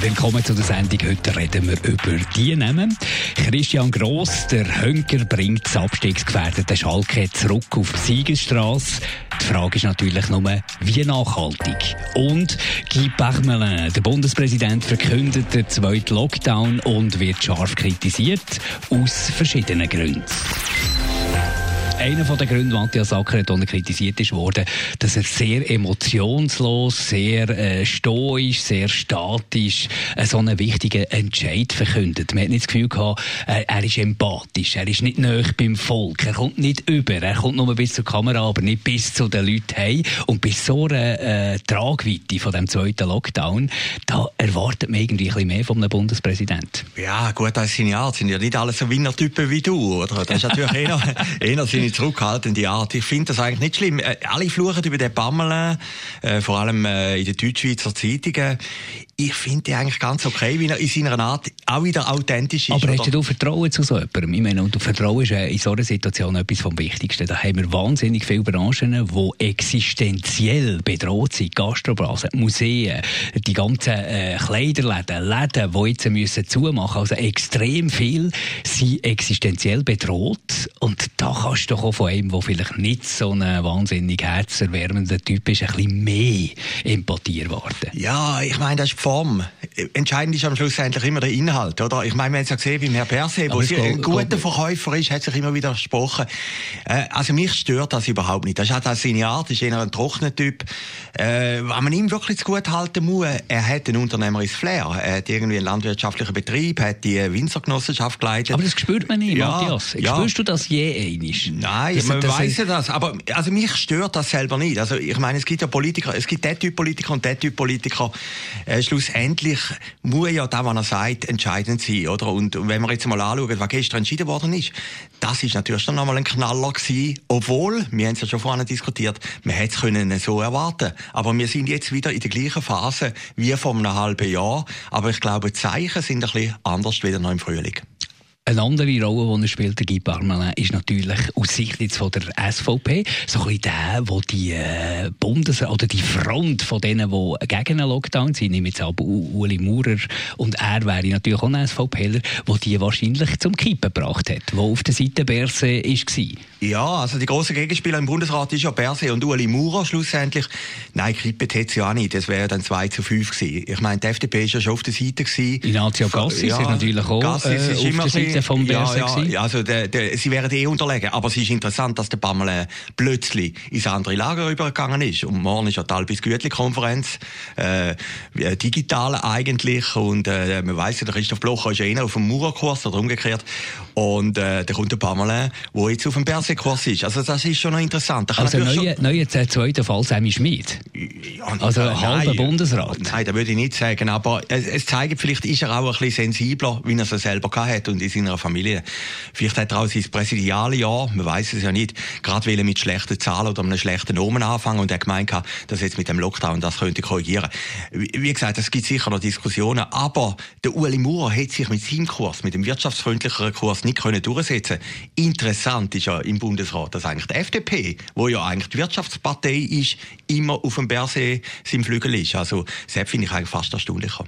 Willkommen zu der Sendung. Heute reden wir über die Namen. Christian Gross, der Hönker, bringt das abstiegsgefährdete Schalke zurück auf die Siegesstrasse. Die Frage ist natürlich nur, wie nachhaltig. Und Guy Parmelin, der Bundespräsident, verkündet den zweiten Lockdown und wird scharf kritisiert, aus verschiedenen Gründen. Einer der Gründe, Matthias Acker hat kritisiert ist worden, dass er sehr emotionslos, sehr äh, stoisch, sehr statisch äh, so einen wichtigen Entscheid verkündet. Man hat nicht das Gefühl gehabt, äh, er ist empathisch, er ist nicht näher beim Volk, er kommt nicht über, er kommt nur bis zur Kamera, aber nicht bis zu den Leuten hey. Und bis so einer äh, Tragweite von dem zweiten Lockdown, da erwartet man irgendwie ein bisschen mehr von einem Bundespräsidenten. Ja, gut, das ist seine Art. Sind ja nicht alle so Winnertypen wie du, oder? Das ist natürlich eher, eher seine zurückhaltende Art. Ich finde das eigentlich nicht schlimm. Äh, alle fluchen über den Pamela, äh, vor allem äh, in den Deutschschweizer Zeitungen ich finde die eigentlich ganz okay, wie er in seiner Art auch wieder authentisch ist. Aber hast du Vertrauen zu so jemandem? Ich meine, und Vertrauen ist in so einer Situation etwas vom Wichtigsten. Da haben wir wahnsinnig viele Branchen, die existenziell bedroht sind. Gastrobranchen, Museen, die ganzen äh, Kleiderläden, Läden, die jetzt müssen zumachen müssen. Also extrem viel sind existenziell bedroht. Und da kannst du doch auch von einem, der vielleicht nicht so ein wahnsinnig herzerwärmender Typ ist, ein bisschen mehr Empathie erwarten. Ja, ich meine, das ist Form. Entscheidend ist am Schluss eigentlich immer der Inhalt, oder? Ich meine, wir haben es ja gesehen, wie Herr Perse, der ein guter Verkäufer ist, hat sich immer wieder gesprochen. Äh, also mich stört das überhaupt nicht. Das ist halt seine Art, ist eher ein trockener Typ. Äh, was man ihm wirklich zu gut halten muss, er hat ein unternehmerisches Flair. Er hat irgendwie einen landwirtschaftlichen Betrieb, hat die Winzergenossenschaft geleitet. Aber das spürt man nicht, ja, Matthias. Ja. Spürst du das je einisch? Nein, das, man weiss ja das. Aber also mich stört das selber nicht. Also ich meine, es gibt ja Politiker, es gibt der Typ Politiker und der Typ Politiker. Äh, schlussendlich muss ja das, was er sagt, entscheidend sein, oder? Und wenn wir jetzt mal anschauen, was gestern entschieden worden ist, das ist natürlich dann nochmal ein Knaller gewesen, obwohl, wir haben es ja schon vorhin diskutiert, man hätte es können so erwarten. Aber wir sind jetzt wieder in der gleichen Phase wie vor einem halben Jahr. Aber ich glaube, die Zeichen sind ein bisschen anders wieder noch im Frühling. Eine andere Rolle, die er spielt, der Guy Parmelin, ist natürlich aus Sicht jetzt von der SVP so ein bisschen der, wo die äh, Bundes- oder die Front von denen, die gegen einen Lockdown sind, nehme jetzt ab Uli Maurer und er wäre natürlich auch ein SVPler, der die wahrscheinlich zum Kippen gebracht hat, der auf der Seite Berse war. Ja, also die grossen Gegenspieler im Bundesrat ist ja Berse und Uli Maurer schlussendlich. Nein, Kippen hätte sie ja nicht, das wäre dann 2 zu 5 gewesen. Ich meine, die FDP ist ja schon auf der Seite gewesen. Ignazio Gassis ja, ist natürlich auch Gassis ist äh, auf der Seite Seite vom ja, ja, ja, also der, der, sie wären eh unterlegen. Aber es ist interessant, dass der Pamela plötzlich ins andere Lager übergegangen ist. Und morgen ist ja die Albis Gütli-Konferenz, äh, digital eigentlich. Und äh, man weiss ja, der Christoph Blocher ist ja eh auf dem Maurerkurs oder umgekehrt. Und äh, da kommt der Pamela, der jetzt auf dem Bersekurs ist. Also das ist schon noch interessant. Also neuer neue zweiter Fall Sammy Schmid. Ja, also ein halber Bundesrat. Nein, das würde ich nicht sagen. Aber es, es zeigt, vielleicht ist er auch ein bisschen sensibler, wie er es selber gehabt hat und in seiner Familie. Vielleicht hat er auch sein Präsidialjahr, man weiß es ja nicht, gerade weil er mit schlechten Zahlen oder einem schlechten Nomen anfangen und er gemeint hat, dass jetzt mit dem Lockdown das könnte korrigieren. Wie gesagt, es gibt sicher noch Diskussionen, aber der Ueli Maurer hat sich mit seinem Kurs, mit dem wirtschaftsfreundlicheren Kurs nicht können durchsetzen. Interessant ist ja im Bundesrat, dass eigentlich die FDP, wo ja eigentlich die Wirtschaftspartei ist, immer auf dem Berse sein Flügel ist. Also, das finde ich eigentlich fast erstaunlicher.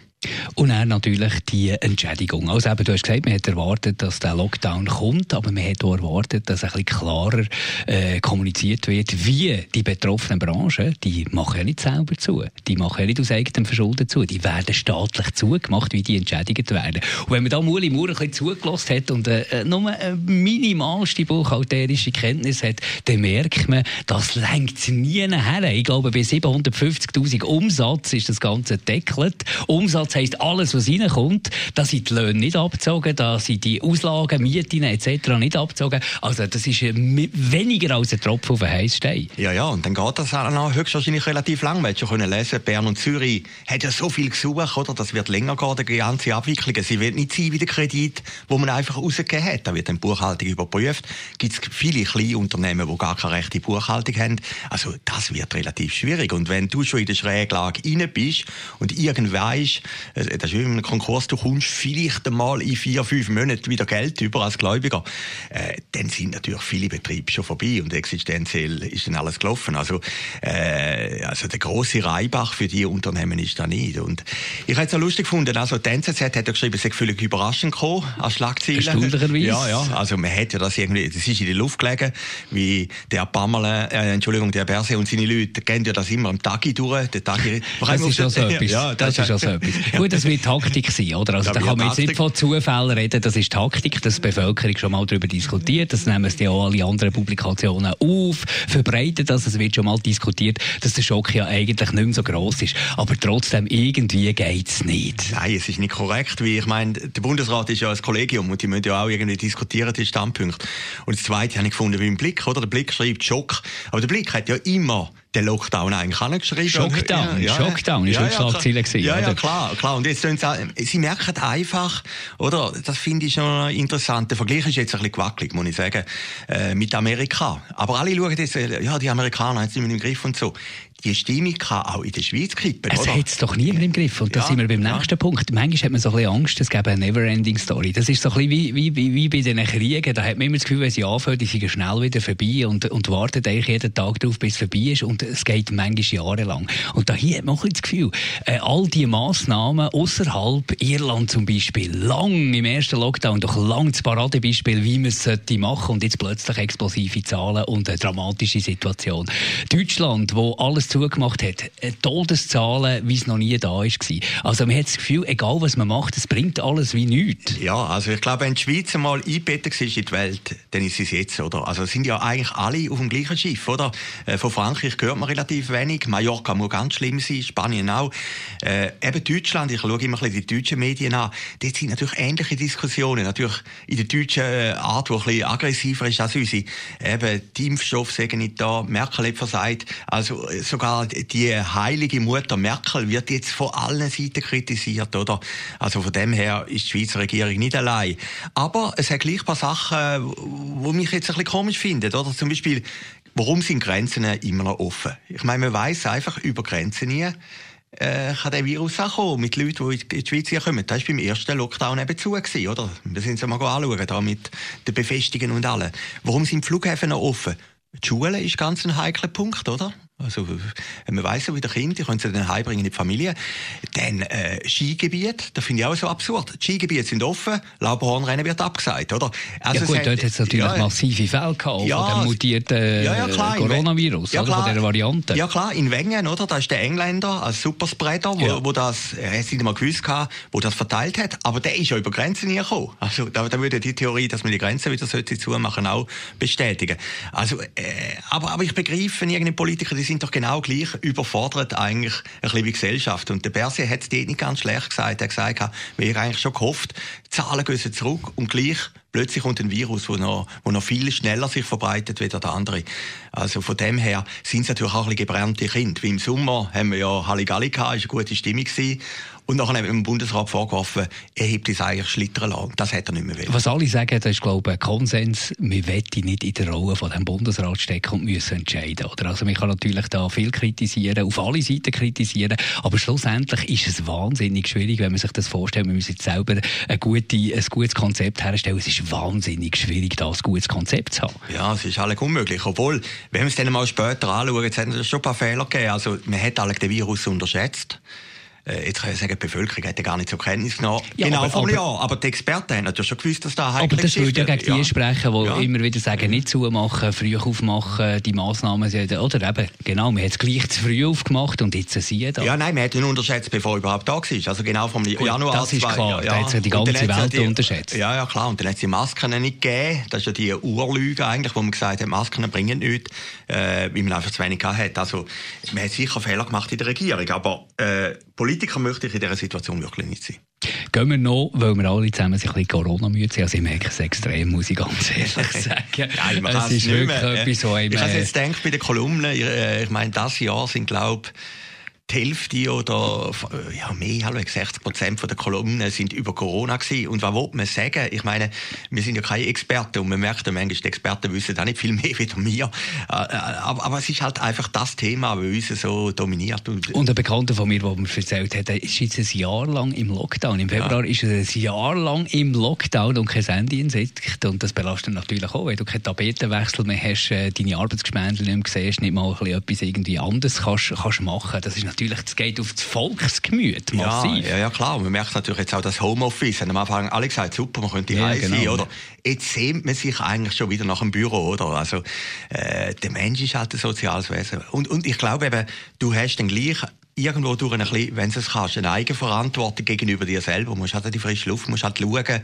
Und dann natürlich die Entschädigung. Also eben, du hast gesagt, man hat erwartet, dass der Lockdown kommt, aber man hat auch erwartet, dass ein bisschen klarer äh, kommuniziert wird, wie die betroffenen Branchen, die machen ja nicht selber zu, die machen ja nicht aus eigenem Verschulden zu, die werden staatlich zugemacht, wie die entschädigt werden. Und wenn man da Muli Maurer ein bisschen zugelassen hat und äh, nur eine minimalste buchhalterische Kenntnis hat, dann merkt man, das lenkt nie her. Ich glaube, bei 750'000 Umsatz ist das Ganze deckelt. Umsatz heisst alles, was reinkommt, da sind die Löhne nicht abgezogen, da sind die Auslagen, Mieten etc. nicht abgezogen. Also das ist weniger als ein Tropfen auf den Heißstein. Ja, ja, und dann geht das auch höchstwahrscheinlich relativ lang. Man hat schon lesen Bern und Zürich hat ja so viel gesucht, oder? Das wird länger gehen, die ganze Abwicklung. Sie wird nicht sein wie der Kredit, wo man einfach rausgegeben hat. Da wird dann die Buchhaltung überprüft. Gibt es viele kleine Unternehmen, die gar keine rechte Buchhaltung haben. Also das wird relativ schwierig. Und wenn du schon in der Schräglage rein bist und irgendwann weißt, äh, das ist wie in einem Konkurs, du kommst vielleicht einmal in vier, fünf Monaten wieder Geld über als Gläubiger, äh, dann sind natürlich viele Betriebe schon vorbei und existenziell ist dann alles gelaufen. Also, äh, also der große Reibach für die Unternehmen ist da nicht. Und ich habe es auch lustig gefunden, also die NZZ hat ja geschrieben, es sei völlig überraschend gekommen als Schlagzeile. Ja, ja, also man hat ja das irgendwie, das ist in die Luft gelegen, wie der Pamela, äh, Entschuldigung, der Berse und seine Leute gehen ja das immer am Tagi durch. Der Tagi, das ist schon so etwas. Ja, das, das ist schon so etwas. Gut, das wird Taktik sein, oder? Also da kann man jetzt nicht von Zufällen reden, das ist Taktik, dass die Bevölkerung schon mal darüber diskutiert, das nehmen sie auch alle anderen Publikationen auf, verbreiten das, es wird schon mal diskutiert, dass der Schock ja eigentlich nicht mehr so gross ist. Aber trotzdem, irgendwie geht es nicht. Nein, es ist nicht korrekt, wie ich meine, der Bundesrat ist ja ein Kollegium und die müssen ja auch irgendwie diskutieren, die Standpunkte. Und das Zweite habe ich gefunden, wie im Blick, oder? Der Blick schreibt Schock. Aber der Blick hat ja immer den Lockdown eigentlich angeschrieben. Schockdown, ja, ja, Schockdown ist ja, ja, Schlagzeile gewesen. Ja, ja, klar, klar. Und jetzt sie merken einfach, oder, das finde ich schon interessant. Der Vergleich ist jetzt ein bisschen gewackelig, muss ich sagen, äh, mit Amerika. Aber alle schauen jetzt, äh, ja, die Amerikaner haben es nicht mehr im Griff und so die Stimmung kann auch in der Schweiz kippen. Es hat es doch niemand im Griff. Und da ja, sind wir beim ja. nächsten Punkt. Manchmal hat man so ein bisschen Angst, es gäbe eine Never-Ending Story. Das ist so ein bisschen wie, wie, wie, wie bei den Kriegen. Da hat man immer das Gefühl, wenn sie anfangen, die sind schnell wieder vorbei und, und warten eigentlich jeden Tag darauf, bis es vorbei ist. Und es geht manchmal jahrelang. Und da hier hat man auch das Gefühl, äh, all diese Massnahmen außerhalb Irland zum Beispiel, lang im ersten Lockdown, doch lang das Paradebeispiel, wie man es sollte machen und jetzt plötzlich explosive Zahlen und eine dramatische Situation. Deutschland, wo alles zugemacht hat, äh, Todeszahlen, wie es noch nie da war. Also man hat das Gefühl, egal was man macht, es bringt alles wie nichts. Ja, also ich glaube, wenn die Schweiz mal eingebettet ist in die Welt, dann ist es jetzt, oder? Also sind ja eigentlich alle auf dem gleichen Schiff, oder? Äh, von Frankreich hört man relativ wenig, Mallorca muss ganz schlimm sein, Spanien auch. Äh, eben Deutschland, ich schaue immer ein bisschen die deutschen Medien an, dort sind natürlich ähnliche Diskussionen, natürlich in der deutschen äh, Art, die ein bisschen aggressiver ist als unsere. Eben, die Impfstoffe sagen nicht da, Merkel hat versagt, also so sogar die heilige Mutter Merkel wird jetzt von allen Seiten kritisiert, oder? Also von dem her ist die Schweizer Regierung nicht allein. Aber es hat gleich ein paar Sachen, die mich jetzt ein bisschen komisch finden, oder? Zum Beispiel, warum sind Grenzen immer noch offen? Ich meine, man weiß einfach über Grenzen nie, äh, kann der Virus auch kommen, mit Leuten, die in die Schweiz kommen. Das war beim ersten Lockdown eben zu, oder? Wir sind es mal anschauen, da mit den Befestigungen und allem. Warum sind die Flughäfen noch offen? Die Schule ist ganz ein heikler Punkt, oder? Also, man weiss ja, wie der Kind, die können sie dann heimbringen in die Familie. Dann, äh, Skigebiet, das finde ich auch so absurd. Die Skigebiete sind offen, Lauberhornrennen wird abgesagt, oder? Also ja gut, dort hat es natürlich ja, massive Fälle gehabt ja, von dem mutierten ja, ja, klar, Coronavirus, ja, oder? Klar, von dieser Variante. Ja klar, in Wengen, oder? Da ist der Engländer als Superspreader, wo, ja. wo das, er hat nicht mal gewusst gehabt, wo das verteilt hat, aber der ist ja über Grenzen gekommen. Also, da, da würde die Theorie, dass man die Grenzen wieder sollte zumachen, auch bestätigen. Also, äh, aber, aber ich begreife irgendeine Politiker, die sind doch genau gleich überfordert eigentlich ein bisschen wie Gesellschaft. Und der Berse hat es dort nicht ganz schlecht gesagt. Er hat gesagt, wir haben eigentlich schon gehofft, die Zahlen gehen zurück und gleich plötzlich kommt ein Virus, wo noch, wo noch viel schneller sich verbreitet wie der andere. Also von dem her sind es natürlich auch ein bisschen gebrannte Kinder. Wie im Sommer haben wir ja Halligalli gehabt, ist eine gute Stimmung gewesen. Und nachher wir dem Bundesrat vorgeworfen, er hebt es eigentlich schlittern lassen. Das hat er nicht mehr wollen. Was alle sagen, das ist, glaube ich, ein Konsens. Wir wollen nicht in der Rolle von dem Bundesrat stecken und müssen entscheiden. Oder? Also man kann natürlich da viel kritisieren, auf alle Seiten kritisieren, aber schlussendlich ist es wahnsinnig schwierig, wenn man sich das vorstellt. Wir müssen jetzt selber ein, gute, ein gutes Konzept herstellen. Es ist wahnsinnig schwierig, da ein gutes Konzept zu haben. Ja, es ist alles unmöglich. Obwohl, wenn wir es dann mal später anschauen, jetzt haben es schon ein paar Fehler gegeben. Also man hat alle den Virus unterschätzt. Äh, jetzt kann ich sagen, die Bevölkerung hätte gar nicht zur Kenntnis genommen. Ja, genau aber, vom aber, Jahr. Aber die Experten haben natürlich schon gewusst, dass da heikel Aber das würde ja gegen die sprechen, die ja. immer wieder sagen, nicht zumachen, früh aufmachen, die Massnahmen sind, oder eben, genau, man hat es gleich zu früh aufgemacht und jetzt sieht da. Ja, nein, man hat ihn unterschätzt, bevor er überhaupt da war. Also genau vom Gut, Januar. Das ist klar, ja, da hat sich die ganze Welt die, unterschätzt. Ja, ja, klar. Und dann hat es die Masken nicht gegeben. Das ist ja die Urlüge eigentlich, wo man gesagt hat, Masken bringen nichts, äh, weil man einfach zu wenig hat. Also, man hat sicher Fehler gemacht in der Regierung, aber äh, Politiker möchte ich in dieser Situation wirklich nicht sein. Gehen wir noch, weil wir alle zusammen ein bisschen Corona-müde sind. Also ich merke es extrem, muss ich ganz ehrlich sagen. Nein, man es ist wirklich mehr. etwas, so Ich habe jetzt gedacht, bei den Kolumnen, ich, äh, ich meine, das Jahr sind, glaube ich, die Hälfte oder ja, mehr, 60 Prozent der Kolumnen sind über Corona gewesen. Und was will man sagen? Ich meine, wir sind ja keine Experten und man merkt ja manchmal, die Experten wissen auch nicht viel mehr wie wir. Äh, äh, aber, aber es ist halt einfach das Thema, das uns so dominiert. Und ein Bekannter von mir, der mir erzählt hat, ist jetzt ein Jahr lang im Lockdown. Im Februar ja. ist er ein Jahr lang im Lockdown und kein Handy in Sicht. Und das belastet natürlich auch, wenn du keinen Tapetenwechsel mehr hast, äh, deine Arbeitsgemeinden nicht mehr siehst, nicht mal etwas irgendwie anderes kannst, kannst machen. Das ist natürlich, das geht auf das Volksgemüt massiv. Ja, ja, ja klar. man merkt natürlich jetzt auch das Homeoffice. Haben am Anfang alle gesagt, super, man könnte ja, genau. sein, oder? Jetzt sehnt man sich eigentlich schon wieder nach dem Büro, oder? Also, äh, der Mensch ist halt ein soziales Wesen. Und, und ich glaube eben, du hast dann gleich irgendwo durch ein bisschen, wenn du es kannst, eine Eigenverantwortung gegenüber dir selber. Du musst halt die frische Luft, musst halt schauen,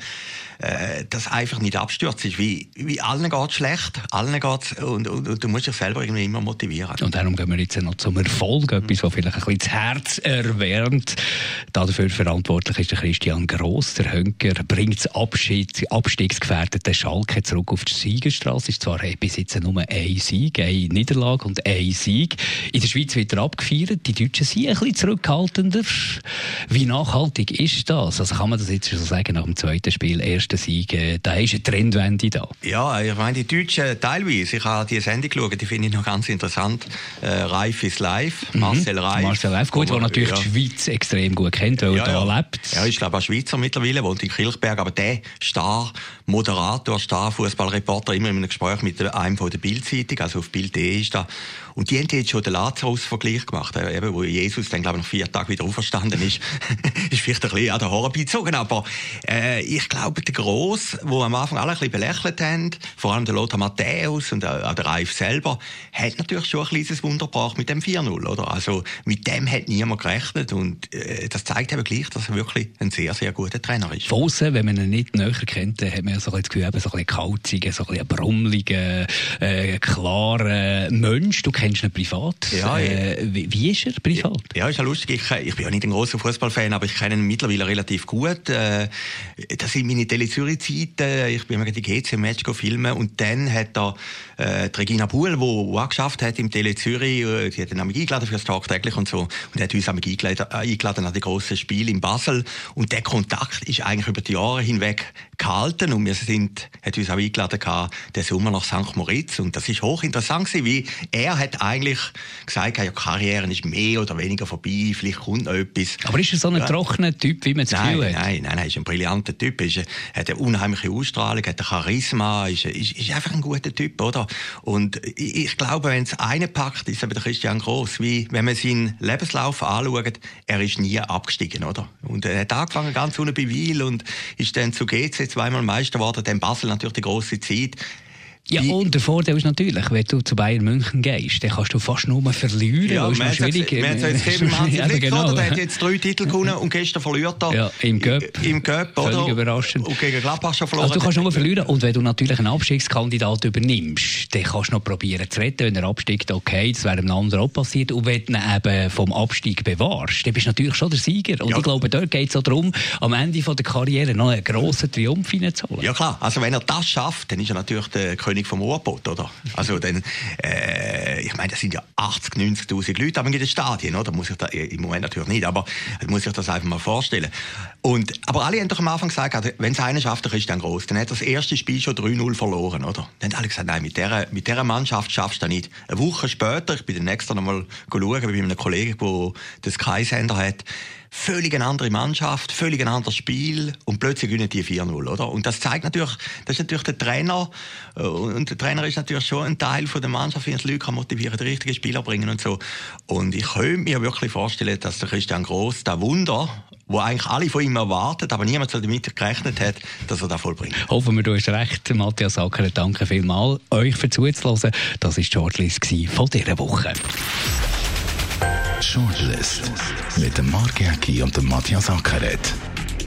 äh, dass einfach nicht abstürzt ist. Wie, wie allen geht schlecht, allen geht's und, und, und, du musst dich selber irgendwie immer motivieren. Und darum gehen wir jetzt noch zum Erfolg, etwas, was vielleicht ein bisschen das Herz erwärmt. Dafür verantwortlich ist der Christian Gross, der Hönker, bringt das Abschied, abstiegsgefährdete Schalke zurück auf die Siegerstraße. Ist zwar bis jetzt nur ein Sieg, eine Niederlage und ein Sieg. In der Schweiz wird er abgefeiert. Die Deutschen sind ein bisschen zurückhaltender. Wie nachhaltig ist das? Also kann man das jetzt schon sagen nach dem zweiten Spiel, ersten Sieg, äh, da ist eine Trendwende da. Ja, ich meine, die Deutschen teilweise, ich habe die Sendung geschaut, die finde ich noch ganz interessant. Äh, Reif ist live, mhm. Marcel Reif. Marcel Reif, gut, der natürlich ja. die Schweiz extrem gut kennt, weil ja, er da lebt. Er ist, glaube ich, Schweizer mittlerweile, wohnt in Kirchberg, aber der Star Moderator, Star Fußballreporter, immer in einem Gespräch mit einem von der Bildzeitung, also auf Bild.de ist da. Und die haben jetzt schon den Lazarus-Vergleich gemacht, eben, wo Jesus dann, glaube ich, nach vier Tagen wieder auferstanden ist. ist vielleicht ein bisschen an den Horror gezogen, aber äh, ich glaube, der Gross, wo am Anfang alle ein bisschen belächelt haben, vor allem der Lothar Matthäus und äh, der Reif selber, hat natürlich schon ein kleines Wunder gebracht mit dem 4-0, oder? Also mit dem hat niemand gerechnet und äh, das zeigt eben gleich, dass er wirklich ein sehr, sehr guter Trainer ist. Von wenn man ihn nicht näher kennt, hat man ja so ein das Gefühl, so ein bisschen kalzigen, so ein bisschen brummeligen, äh, klaren Mensch. Du kennst ihn privat. Ja, äh, wie, wie, ist er privat? Ja, ist ja lustig. Ich, ich bin ja nicht ein großer Fußballfan, aber ich kenne ihn mittlerweile relativ gut. Äh, das sind meine Tele Zürich-Zeiten. Ich bin mal die GC-Match filmen und dann hat er äh, die Regina Buhl, die auch geschafft hat im Tele Zürich, äh, die hat ihn eingeladen für das tagtäglich und so und hat uns eingeladen, äh, eingeladen an die grossen Spiele in Basel und der Kontakt ist eigentlich über die Jahre hinweg gehalten und wir sind, hat uns auch eingeladen gehabt, den Sommer nach St. Moritz und das ist hochinteressant gewesen, wie er hat eigentlich gesagt, ja, Karriere ist mehr oder weniger vorbei, vielleicht kommt noch etwas. Aber ist er so ein ja. trockener Typ, wie man es Gefühl hat? Nein, nein, nein, ist ein brillanter Typ, ist, hat eine unheimliche Ausstrahlung, hat ein Charisma, ist, ist, ist einfach ein guter Typ, oder? Und ich, ich glaube, wenn es einen packt, ist eben der Christian Gross, wie wenn man seinen Lebenslauf anschaut, er ist nie abgestiegen, oder? Und er hat angefangen ganz unten bei Wiel und ist dann zu GC zweimal Meister geworden, dann Basel natürlich die große Zeit. Ja, und der Vorteil ist natürlich, wenn du zu Bayern München gehst, dann kannst du fast nur verlieren. Ja, ist schwierig. Wir haben jetzt Kevin ja, genau. der hat jetzt drei Titel gewonnen und gestern verliert er. Ja, im Göpp. Im Göpp, oder? Völlig überraschend. Und gegen Gladbach schon verloren. Also du kannst nur verlieren. Und wenn du natürlich einen Abstiegskandidat übernimmst, dann kannst du noch probieren zu retten. Wenn er absteigt, okay, das wäre einem anderen auch passiert. Und wenn du ihn eben vom Abstieg bewahrst, dann bist du natürlich schon der Sieger. Und ja. ich glaube, dort geht es auch darum, am Ende der Karriere noch einen grossen Triumph hineinzuholen. Ja klar, also wenn er das schafft, dann ist er natürlich der König vom Ruhrpott, oder? Also dann, äh, ich meine, das sind ja 80, 90'000 Leute in den Stadien, oder? Muss ich da, im Moment natürlich nicht, aber muss ich das einfach mal vorstellen. Und, aber alle haben doch am Anfang gesagt, also, wenn es einer schafft, der Christian Gross, dann hat das erste Spiel schon 3-0 verloren, oder? Dann haben alle gesagt, nein, mit dieser, mit dieser Mannschaft schaffst du das nicht. Eine Woche später, ich bin dann extra noch mal schauen, bei einem Kollegen, der den Sky-Sender hat, völlig eine andere Mannschaft, völlig ein anderes Spiel und plötzlich gewinnen die 4-0, oder? Und das zeigt natürlich, das ist natürlich der Trainer äh, und der Trainer ist natürlich schon ein Teil von der Mannschaft, wie er die Leute motivieren, die richtigen Spieler bringen und so. Und ich könnte mir wirklich vorstellen, dass der Christian Gross da Wunder, wo eigentlich alle von ihm erwartet, aber niemand so damit gerechnet hat, dass er da vollbringt. Hoffen wir, du hast recht, Matthias Acker. Danke vielmals euch für zuzuhören. Das war die Shortlist von dieser Woche. Shortlist mit dem Mark Jäcki und dem Matthias Ackeret.